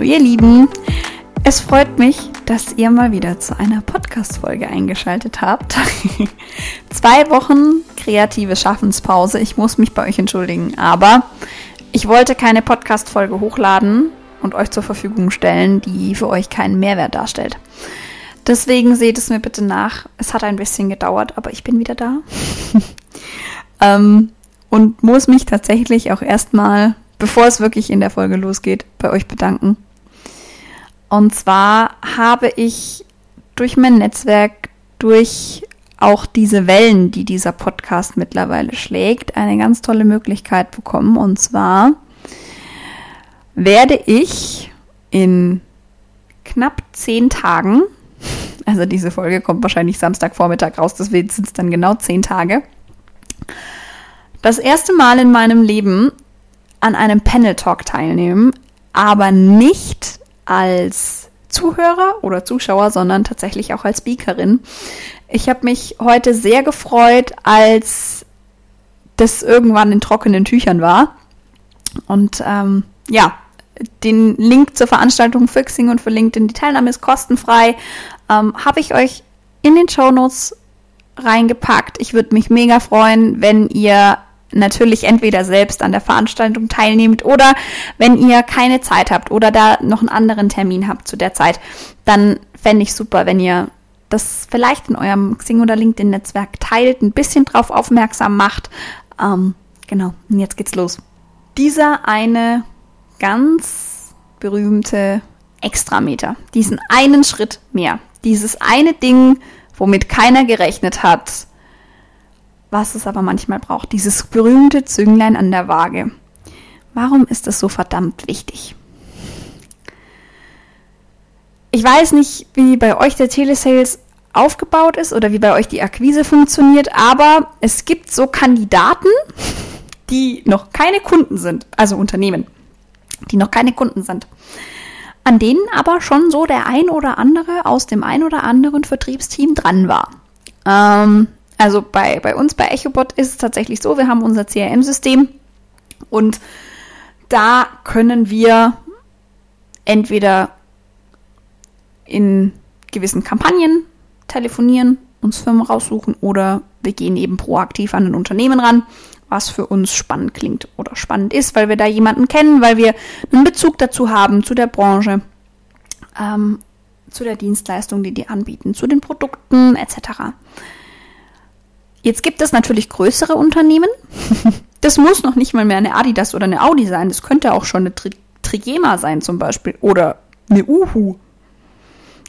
Hallo ihr Lieben, es freut mich, dass ihr mal wieder zu einer Podcast-Folge eingeschaltet habt. Zwei Wochen kreative Schaffenspause. Ich muss mich bei euch entschuldigen, aber ich wollte keine Podcast-Folge hochladen und euch zur Verfügung stellen, die für euch keinen Mehrwert darstellt. Deswegen seht es mir bitte nach. Es hat ein bisschen gedauert, aber ich bin wieder da. ähm, und muss mich tatsächlich auch erstmal, bevor es wirklich in der Folge losgeht, bei euch bedanken. Und zwar habe ich durch mein Netzwerk, durch auch diese Wellen, die dieser Podcast mittlerweile schlägt, eine ganz tolle Möglichkeit bekommen. Und zwar werde ich in knapp zehn Tagen, also diese Folge kommt wahrscheinlich Samstagvormittag raus, deswegen sind es dann genau zehn Tage, das erste Mal in meinem Leben an einem Panel Talk teilnehmen, aber nicht als Zuhörer oder Zuschauer, sondern tatsächlich auch als Speakerin. Ich habe mich heute sehr gefreut, als das irgendwann in trockenen Tüchern war. Und ähm, ja, den Link zur Veranstaltung für Xing und für LinkedIn, die Teilnahme ist kostenfrei, ähm, habe ich euch in den Show Notes reingepackt. Ich würde mich mega freuen, wenn ihr natürlich entweder selbst an der Veranstaltung teilnehmt oder wenn ihr keine Zeit habt oder da noch einen anderen Termin habt zu der Zeit, dann fände ich super, wenn ihr das vielleicht in eurem Xing oder LinkedIn-Netzwerk teilt, ein bisschen drauf aufmerksam macht. Ähm, genau, und jetzt geht's los. Dieser eine ganz berühmte Extrameter, diesen einen Schritt mehr, dieses eine Ding, womit keiner gerechnet hat, was es aber manchmal braucht. Dieses berühmte Zünglein an der Waage. Warum ist das so verdammt wichtig? Ich weiß nicht, wie bei euch der Telesales aufgebaut ist oder wie bei euch die Akquise funktioniert, aber es gibt so Kandidaten, die noch keine Kunden sind, also Unternehmen, die noch keine Kunden sind, an denen aber schon so der ein oder andere aus dem ein oder anderen Vertriebsteam dran war. Ähm, also bei, bei uns bei EchoBot ist es tatsächlich so, wir haben unser CRM-System und da können wir entweder in gewissen Kampagnen telefonieren, uns Firmen raussuchen oder wir gehen eben proaktiv an ein Unternehmen ran, was für uns spannend klingt oder spannend ist, weil wir da jemanden kennen, weil wir einen Bezug dazu haben, zu der Branche, ähm, zu der Dienstleistung, die die anbieten, zu den Produkten etc. Jetzt gibt es natürlich größere Unternehmen. Das muss noch nicht mal mehr eine Adidas oder eine Audi sein. Das könnte auch schon eine Tri Trigema sein zum Beispiel. Oder eine Uhu.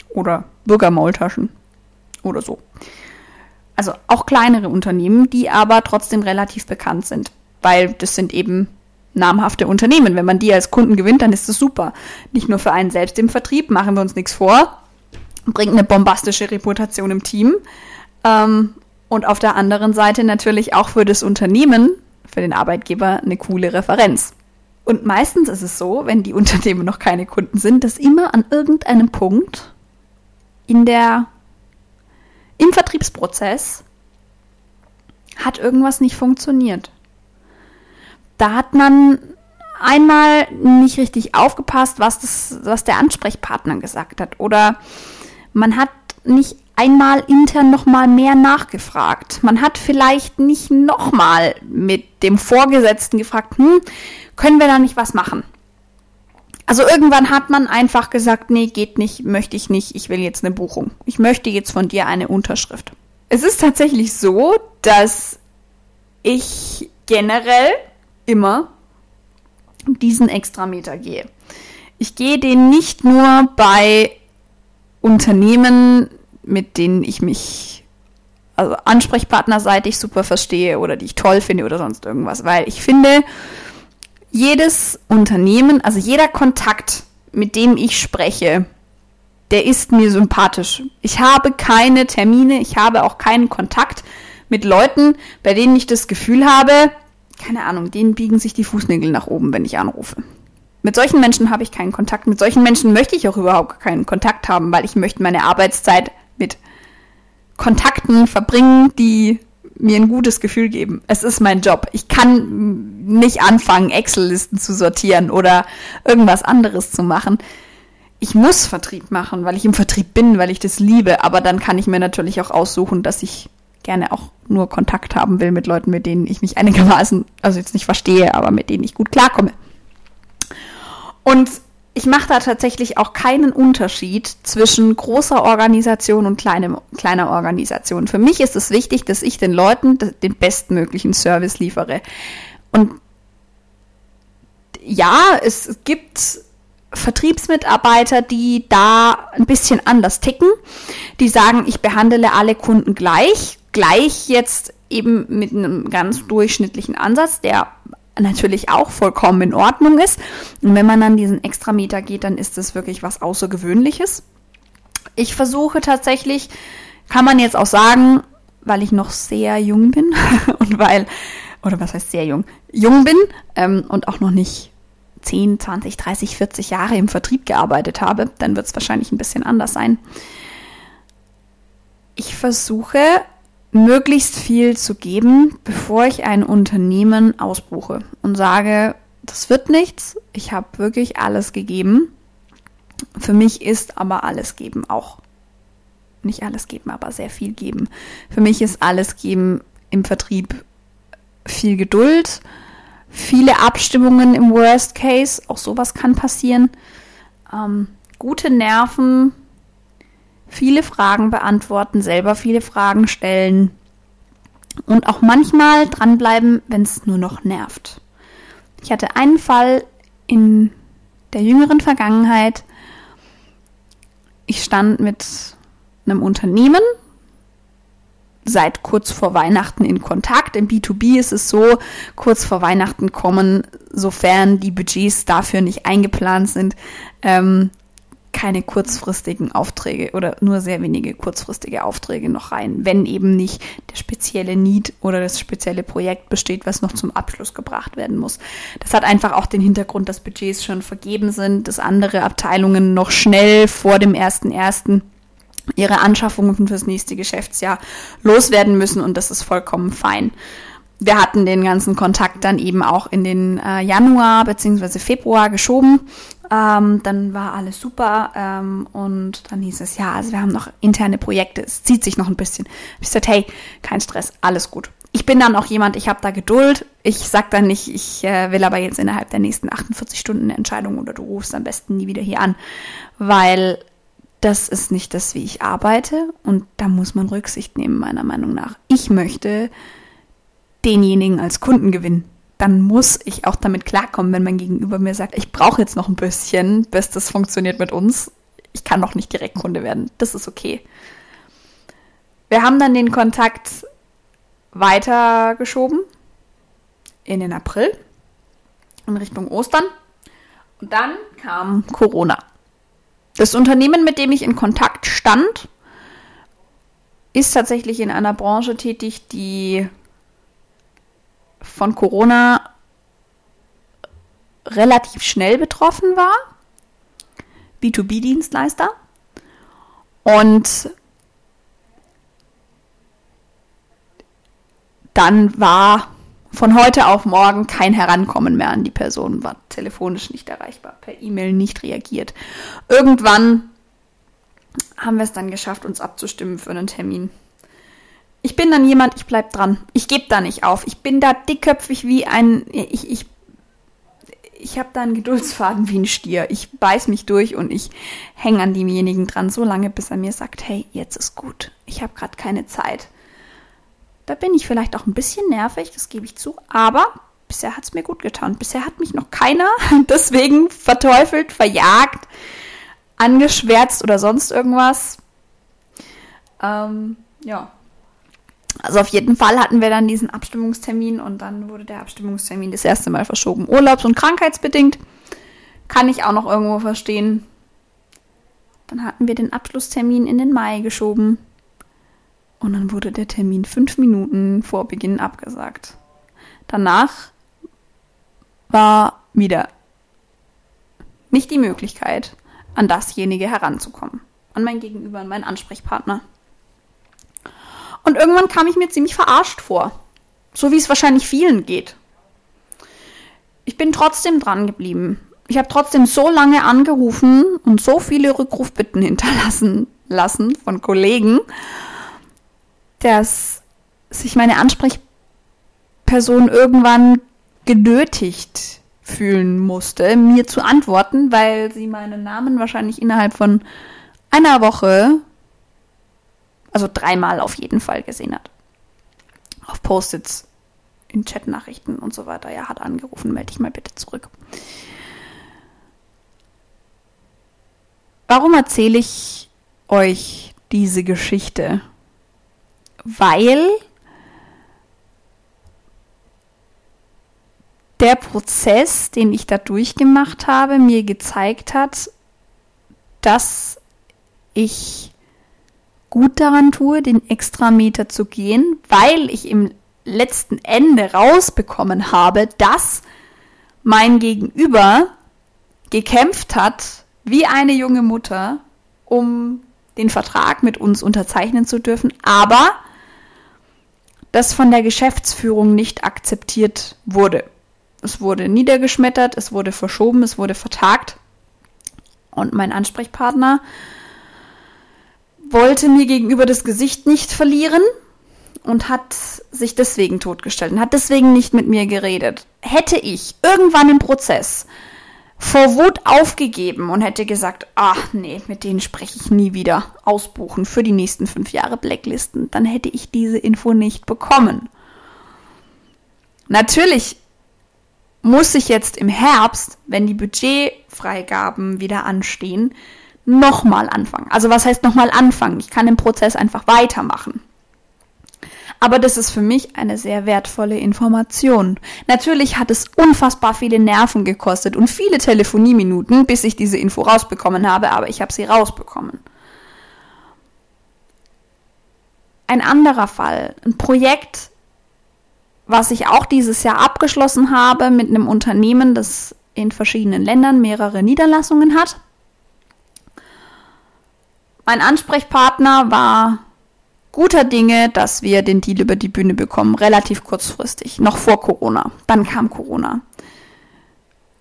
Oder Bürgermaultaschen. Oder so. Also auch kleinere Unternehmen, die aber trotzdem relativ bekannt sind. Weil das sind eben namhafte Unternehmen. Wenn man die als Kunden gewinnt, dann ist das super. Nicht nur für einen selbst im Vertrieb, machen wir uns nichts vor. Bringt eine bombastische Reputation im Team. Ähm, und auf der anderen Seite natürlich auch für das Unternehmen, für den Arbeitgeber eine coole Referenz. Und meistens ist es so, wenn die Unternehmen noch keine Kunden sind, dass immer an irgendeinem Punkt in der, im Vertriebsprozess hat irgendwas nicht funktioniert. Da hat man einmal nicht richtig aufgepasst, was, das, was der Ansprechpartner gesagt hat. Oder man hat nicht einmal intern nochmal mehr nachgefragt. Man hat vielleicht nicht nochmal mit dem Vorgesetzten gefragt, hm, können wir da nicht was machen? Also irgendwann hat man einfach gesagt, nee, geht nicht, möchte ich nicht, ich will jetzt eine Buchung. Ich möchte jetzt von dir eine Unterschrift. Es ist tatsächlich so, dass ich generell immer diesen Extrameter gehe. Ich gehe den nicht nur bei Unternehmen mit denen ich mich also ansprechpartnerseitig super verstehe oder die ich toll finde oder sonst irgendwas. Weil ich finde, jedes Unternehmen, also jeder Kontakt, mit dem ich spreche, der ist mir sympathisch. Ich habe keine Termine, ich habe auch keinen Kontakt mit Leuten, bei denen ich das Gefühl habe, keine Ahnung, denen biegen sich die Fußnägel nach oben, wenn ich anrufe. Mit solchen Menschen habe ich keinen Kontakt. Mit solchen Menschen möchte ich auch überhaupt keinen Kontakt haben, weil ich möchte meine Arbeitszeit mit Kontakten verbringen, die mir ein gutes Gefühl geben. Es ist mein Job. Ich kann nicht anfangen, Excel-Listen zu sortieren oder irgendwas anderes zu machen. Ich muss Vertrieb machen, weil ich im Vertrieb bin, weil ich das liebe. Aber dann kann ich mir natürlich auch aussuchen, dass ich gerne auch nur Kontakt haben will mit Leuten, mit denen ich mich einigermaßen, also jetzt nicht verstehe, aber mit denen ich gut klarkomme. Und ich mache da tatsächlich auch keinen Unterschied zwischen großer Organisation und kleine, kleiner Organisation. Für mich ist es wichtig, dass ich den Leuten den bestmöglichen Service liefere. Und ja, es gibt Vertriebsmitarbeiter, die da ein bisschen anders ticken, die sagen, ich behandle alle Kunden gleich, gleich jetzt eben mit einem ganz durchschnittlichen Ansatz, der natürlich auch vollkommen in Ordnung ist. Und wenn man an diesen Extrameter geht, dann ist das wirklich was Außergewöhnliches. Ich versuche tatsächlich, kann man jetzt auch sagen, weil ich noch sehr jung bin und weil, oder was heißt sehr jung, jung bin ähm, und auch noch nicht 10, 20, 30, 40 Jahre im Vertrieb gearbeitet habe, dann wird es wahrscheinlich ein bisschen anders sein. Ich versuche möglichst viel zu geben, bevor ich ein Unternehmen ausbuche und sage, das wird nichts, ich habe wirklich alles gegeben. Für mich ist aber alles geben auch nicht alles geben, aber sehr viel geben. Für mich ist alles geben im Vertrieb viel Geduld, viele Abstimmungen im Worst Case, auch sowas kann passieren, ähm, gute Nerven, viele Fragen beantworten, selber viele Fragen stellen und auch manchmal dranbleiben, wenn es nur noch nervt. Ich hatte einen Fall in der jüngeren Vergangenheit. Ich stand mit einem Unternehmen seit kurz vor Weihnachten in Kontakt. Im B2B ist es so, kurz vor Weihnachten kommen, sofern die Budgets dafür nicht eingeplant sind, ähm, keine kurzfristigen Aufträge oder nur sehr wenige kurzfristige Aufträge noch rein, wenn eben nicht der spezielle Need oder das spezielle Projekt besteht, was noch zum Abschluss gebracht werden muss. Das hat einfach auch den Hintergrund, dass Budgets schon vergeben sind, dass andere Abteilungen noch schnell vor dem ersten ersten ihre Anschaffungen fürs nächste Geschäftsjahr loswerden müssen und das ist vollkommen fein wir hatten den ganzen Kontakt dann eben auch in den äh, Januar bzw. Februar geschoben. Ähm, dann war alles super ähm, und dann hieß es, ja, also wir haben noch interne Projekte, es zieht sich noch ein bisschen. Ich sagte, hey, kein Stress, alles gut. Ich bin dann auch jemand, ich habe da Geduld. Ich sag dann nicht, ich äh, will aber jetzt innerhalb der nächsten 48 Stunden eine Entscheidung oder du rufst am besten nie wieder hier an, weil das ist nicht das, wie ich arbeite und da muss man Rücksicht nehmen, meiner Meinung nach. Ich möchte denjenigen als Kunden gewinnen. Dann muss ich auch damit klarkommen, wenn mein Gegenüber mir sagt, ich brauche jetzt noch ein bisschen, bis das funktioniert mit uns. Ich kann noch nicht direkt Kunde werden. Das ist okay. Wir haben dann den Kontakt weitergeschoben in den April in Richtung Ostern. Und dann kam Corona. Das Unternehmen, mit dem ich in Kontakt stand, ist tatsächlich in einer Branche tätig, die von Corona relativ schnell betroffen war. B2B-Dienstleister. Und dann war von heute auf morgen kein Herankommen mehr an die Person, war telefonisch nicht erreichbar, per E-Mail nicht reagiert. Irgendwann haben wir es dann geschafft, uns abzustimmen für einen Termin ich bin dann jemand, ich bleib dran. Ich gebe da nicht auf. Ich bin da dickköpfig wie ein, ich, ich, ich habe da einen Geduldsfaden wie ein Stier. Ich beiß mich durch und ich hänge an demjenigen dran, so lange, bis er mir sagt, hey, jetzt ist gut. Ich habe gerade keine Zeit. Da bin ich vielleicht auch ein bisschen nervig, das gebe ich zu, aber bisher hat es mir gut getan. Bisher hat mich noch keiner deswegen verteufelt, verjagt, angeschwärzt oder sonst irgendwas. Ähm, ja, also auf jeden Fall hatten wir dann diesen Abstimmungstermin und dann wurde der Abstimmungstermin das erste Mal verschoben. Urlaubs- und krankheitsbedingt. Kann ich auch noch irgendwo verstehen. Dann hatten wir den Abschlusstermin in den Mai geschoben. Und dann wurde der Termin fünf Minuten vor Beginn abgesagt. Danach war wieder nicht die Möglichkeit, an dasjenige heranzukommen. An mein Gegenüber, an meinen Ansprechpartner. Und irgendwann kam ich mir ziemlich verarscht vor. So wie es wahrscheinlich vielen geht. Ich bin trotzdem dran geblieben. Ich habe trotzdem so lange angerufen und so viele Rückrufbitten hinterlassen lassen von Kollegen, dass sich meine Ansprechperson irgendwann genötigt fühlen musste, mir zu antworten, weil sie meinen Namen wahrscheinlich innerhalb von einer Woche, also dreimal auf jeden Fall gesehen hat. Auf Post-its, in Chatnachrichten und so weiter. Ja, hat angerufen, melde dich mal bitte zurück. Warum erzähle ich euch diese Geschichte? Weil der Prozess, den ich da durchgemacht habe, mir gezeigt hat, dass ich gut daran tue, den Extrameter zu gehen, weil ich im letzten Ende rausbekommen habe, dass mein Gegenüber gekämpft hat, wie eine junge Mutter, um den Vertrag mit uns unterzeichnen zu dürfen, aber das von der Geschäftsführung nicht akzeptiert wurde. Es wurde niedergeschmettert, es wurde verschoben, es wurde vertagt. Und mein Ansprechpartner wollte mir gegenüber das Gesicht nicht verlieren und hat sich deswegen totgestellt und hat deswegen nicht mit mir geredet. Hätte ich irgendwann im Prozess vor Wut aufgegeben und hätte gesagt, ach nee, mit denen spreche ich nie wieder, ausbuchen für die nächsten fünf Jahre Blacklisten, dann hätte ich diese Info nicht bekommen. Natürlich muss ich jetzt im Herbst, wenn die Budgetfreigaben wieder anstehen, nochmal anfangen. Also was heißt nochmal anfangen? Ich kann den Prozess einfach weitermachen. Aber das ist für mich eine sehr wertvolle Information. Natürlich hat es unfassbar viele Nerven gekostet und viele Telefonieminuten, bis ich diese Info rausbekommen habe, aber ich habe sie rausbekommen. Ein anderer Fall, ein Projekt, was ich auch dieses Jahr abgeschlossen habe mit einem Unternehmen, das in verschiedenen Ländern mehrere Niederlassungen hat. Mein Ansprechpartner war guter Dinge, dass wir den Deal über die Bühne bekommen, relativ kurzfristig, noch vor Corona. Dann kam Corona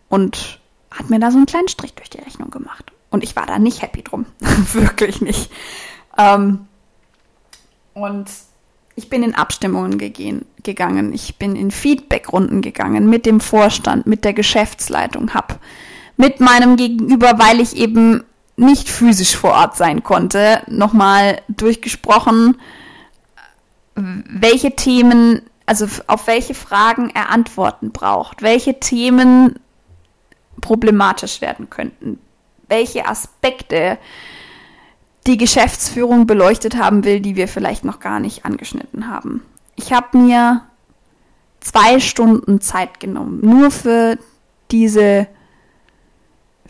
und hat mir da so einen kleinen Strich durch die Rechnung gemacht. Und ich war da nicht happy drum, wirklich nicht. Ähm, und ich bin in Abstimmungen gegehen, gegangen, ich bin in Feedbackrunden gegangen mit dem Vorstand, mit der Geschäftsleitung, hab mit meinem Gegenüber, weil ich eben nicht physisch vor Ort sein konnte, nochmal durchgesprochen, welche Themen, also auf welche Fragen er Antworten braucht, welche Themen problematisch werden könnten, welche Aspekte die Geschäftsführung beleuchtet haben will, die wir vielleicht noch gar nicht angeschnitten haben. Ich habe mir zwei Stunden Zeit genommen, nur für diese,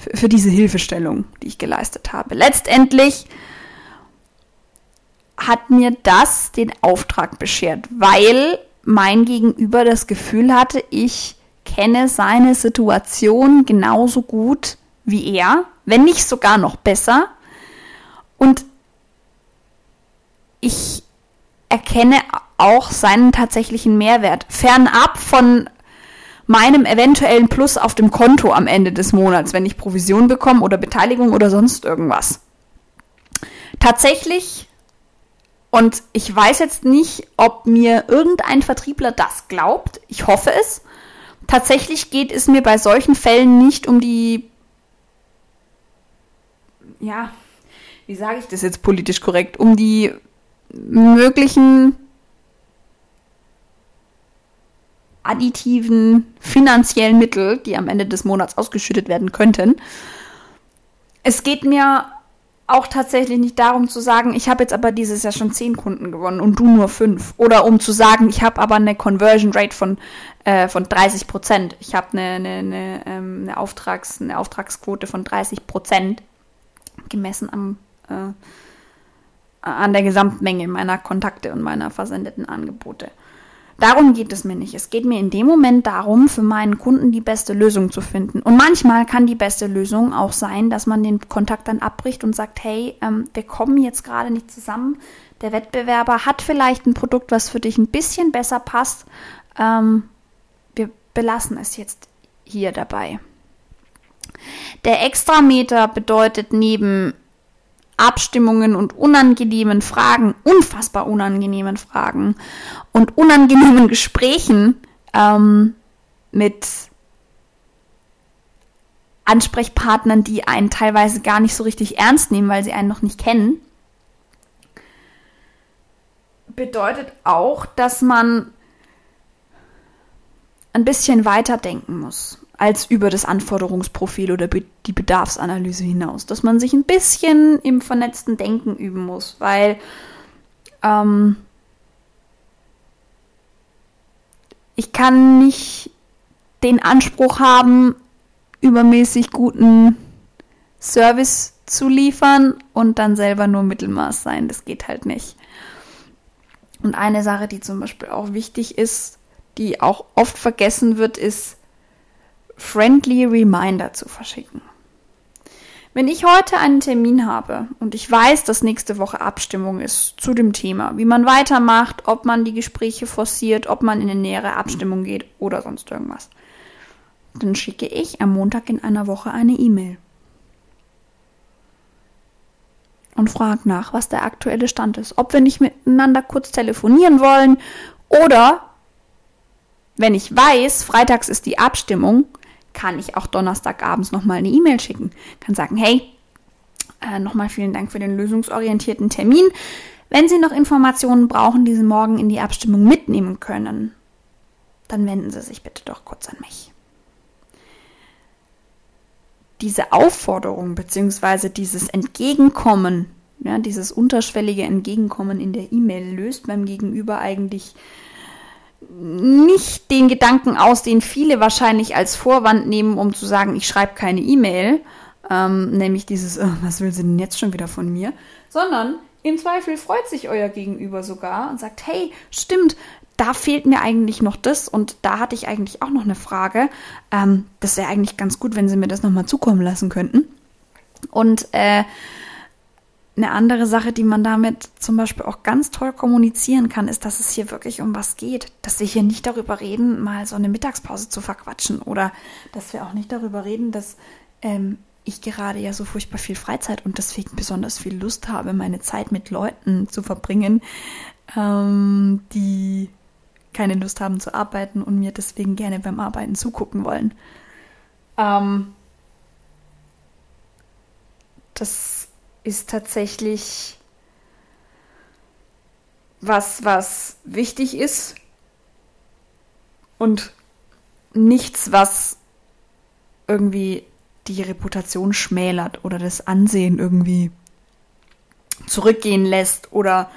für, für diese Hilfestellung, die ich geleistet habe. Letztendlich hat mir das den Auftrag beschert, weil mein Gegenüber das Gefühl hatte, ich kenne seine Situation genauso gut wie er, wenn nicht sogar noch besser und ich erkenne auch seinen tatsächlichen Mehrwert. Fernab von meinem eventuellen Plus auf dem Konto am Ende des Monats, wenn ich Provision bekomme oder Beteiligung oder sonst irgendwas. Tatsächlich, und ich weiß jetzt nicht, ob mir irgendein Vertriebler das glaubt, ich hoffe es, tatsächlich geht es mir bei solchen Fällen nicht um die, ja, wie sage ich das jetzt politisch korrekt, um die möglichen additiven finanziellen Mittel, die am Ende des Monats ausgeschüttet werden könnten. Es geht mir auch tatsächlich nicht darum zu sagen, ich habe jetzt aber dieses Jahr schon zehn Kunden gewonnen und du nur fünf. Oder um zu sagen, ich habe aber eine Conversion Rate von, äh, von 30 Prozent. Ich habe eine, eine, eine, ähm, eine, Auftrags-, eine Auftragsquote von 30 Prozent gemessen am äh, an der Gesamtmenge meiner Kontakte und meiner versendeten Angebote. Darum geht es mir nicht. Es geht mir in dem Moment darum, für meinen Kunden die beste Lösung zu finden. Und manchmal kann die beste Lösung auch sein, dass man den Kontakt dann abbricht und sagt, hey, ähm, wir kommen jetzt gerade nicht zusammen. Der Wettbewerber hat vielleicht ein Produkt, was für dich ein bisschen besser passt. Ähm, wir belassen es jetzt hier dabei. Der Extrameter bedeutet neben Abstimmungen und unangenehmen Fragen, unfassbar unangenehmen Fragen und unangenehmen Gesprächen ähm, mit Ansprechpartnern, die einen teilweise gar nicht so richtig ernst nehmen, weil sie einen noch nicht kennen, bedeutet auch, dass man ein bisschen weiterdenken muss als über das Anforderungsprofil oder die Bedarfsanalyse hinaus. Dass man sich ein bisschen im vernetzten Denken üben muss, weil ähm, ich kann nicht den Anspruch haben, übermäßig guten Service zu liefern und dann selber nur Mittelmaß sein. Das geht halt nicht. Und eine Sache, die zum Beispiel auch wichtig ist, die auch oft vergessen wird, ist, Friendly Reminder zu verschicken. Wenn ich heute einen Termin habe und ich weiß, dass nächste Woche Abstimmung ist zu dem Thema, wie man weitermacht, ob man die Gespräche forciert, ob man in eine nähere Abstimmung geht oder sonst irgendwas, dann schicke ich am Montag in einer Woche eine E-Mail und frage nach, was der aktuelle Stand ist, ob wir nicht miteinander kurz telefonieren wollen oder wenn ich weiß, freitags ist die Abstimmung, kann ich auch Donnerstagabends nochmal eine E-Mail schicken. Kann sagen, hey, äh, nochmal vielen Dank für den lösungsorientierten Termin. Wenn Sie noch Informationen brauchen, die Sie morgen in die Abstimmung mitnehmen können, dann wenden Sie sich bitte doch kurz an mich. Diese Aufforderung bzw. dieses Entgegenkommen, ja, dieses unterschwellige Entgegenkommen in der E-Mail löst beim Gegenüber eigentlich nicht den Gedanken aus, den viele wahrscheinlich als Vorwand nehmen, um zu sagen, ich schreibe keine E-Mail, ähm, nämlich dieses, oh, was will sie denn jetzt schon wieder von mir, sondern im Zweifel freut sich euer Gegenüber sogar und sagt, hey, stimmt, da fehlt mir eigentlich noch das und da hatte ich eigentlich auch noch eine Frage. Ähm, das wäre eigentlich ganz gut, wenn Sie mir das nochmal zukommen lassen könnten. Und äh, eine andere Sache, die man damit zum Beispiel auch ganz toll kommunizieren kann, ist, dass es hier wirklich um was geht. Dass wir hier nicht darüber reden, mal so eine Mittagspause zu verquatschen oder dass wir auch nicht darüber reden, dass ähm, ich gerade ja so furchtbar viel Freizeit und deswegen besonders viel Lust habe, meine Zeit mit Leuten zu verbringen, ähm, die keine Lust haben zu arbeiten und mir deswegen gerne beim Arbeiten zugucken wollen. Ähm, das ist tatsächlich was, was wichtig ist und nichts, was irgendwie die Reputation schmälert oder das Ansehen irgendwie zurückgehen lässt oder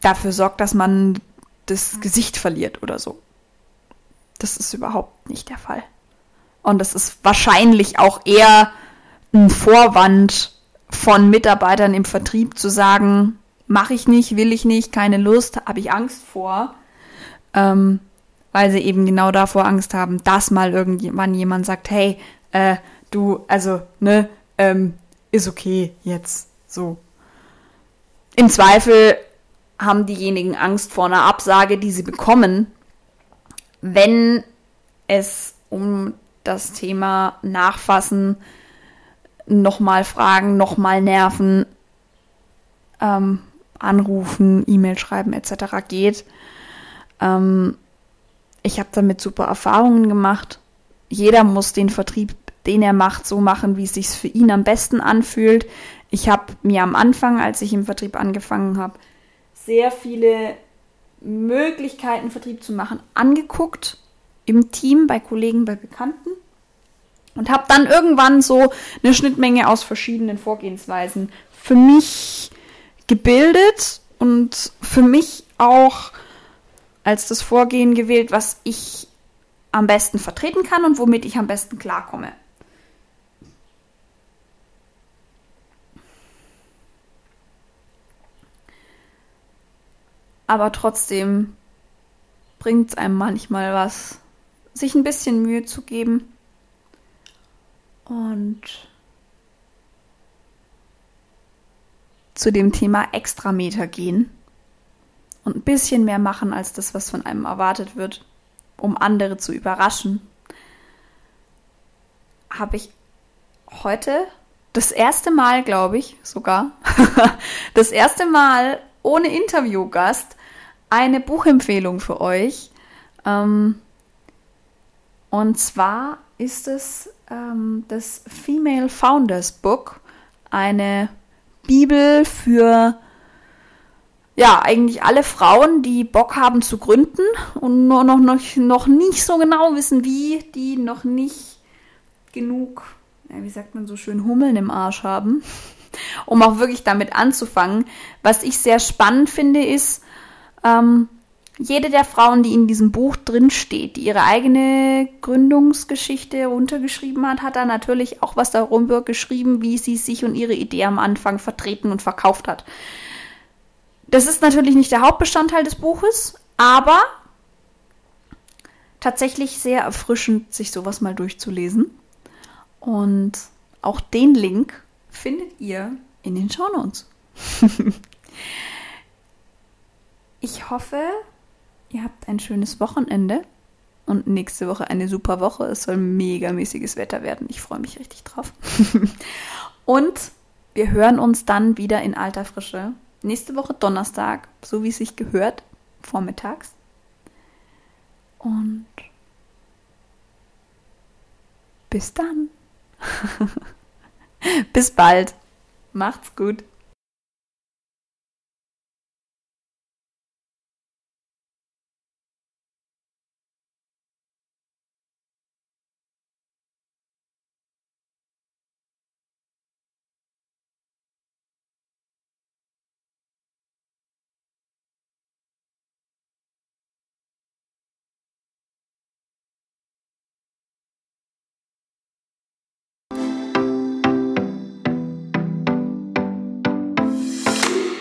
dafür sorgt, dass man das Gesicht verliert oder so. Das ist überhaupt nicht der Fall. Und das ist wahrscheinlich auch eher ein Vorwand von Mitarbeitern im Vertrieb zu sagen, mache ich nicht, will ich nicht, keine Lust, habe ich Angst vor, ähm, weil sie eben genau davor Angst haben, dass mal irgendwann jemand sagt, hey, äh, du, also, ne, ähm, ist okay jetzt so. Im Zweifel haben diejenigen Angst vor einer Absage, die sie bekommen, wenn es um das Thema Nachfassen nochmal fragen, nochmal nerven, ähm, anrufen, E-Mail schreiben etc. geht. Ähm, ich habe damit super Erfahrungen gemacht. Jeder muss den Vertrieb, den er macht, so machen, wie es sich für ihn am besten anfühlt. Ich habe mir am Anfang, als ich im Vertrieb angefangen habe, sehr viele Möglichkeiten, Vertrieb zu machen, angeguckt. Im Team, bei Kollegen, bei Bekannten und habe dann irgendwann so eine Schnittmenge aus verschiedenen Vorgehensweisen für mich gebildet und für mich auch als das Vorgehen gewählt, was ich am besten vertreten kann und womit ich am besten klarkomme. aber trotzdem bringt es einem manchmal was, sich ein bisschen Mühe zu geben. Und zu dem Thema Extrameter gehen und ein bisschen mehr machen als das, was von einem erwartet wird, um andere zu überraschen, habe ich heute das erste Mal, glaube ich, sogar, das erste Mal ohne Interviewgast eine Buchempfehlung für euch. Ähm, und zwar ist es ähm, das Female Founders Book, eine Bibel für ja, eigentlich alle Frauen, die Bock haben zu gründen und nur noch, noch, noch nicht so genau wissen, wie, die noch nicht genug, ja, wie sagt man so schön, Hummeln im Arsch haben, um auch wirklich damit anzufangen. Was ich sehr spannend finde, ist, ähm, jede der Frauen, die in diesem Buch drin steht, die ihre eigene Gründungsgeschichte runtergeschrieben hat, hat da natürlich auch was darüber geschrieben, wie sie sich und ihre Idee am Anfang vertreten und verkauft hat. Das ist natürlich nicht der Hauptbestandteil des Buches, aber tatsächlich sehr erfrischend, sich sowas mal durchzulesen. Und auch den Link findet ihr in den Shownotes. ich hoffe, ihr habt ein schönes Wochenende und nächste Woche eine super Woche. Es soll megamäßiges Wetter werden. Ich freue mich richtig drauf. und wir hören uns dann wieder in alter Frische nächste Woche Donnerstag, so wie es sich gehört, vormittags. Und bis dann. bis bald. Macht's gut.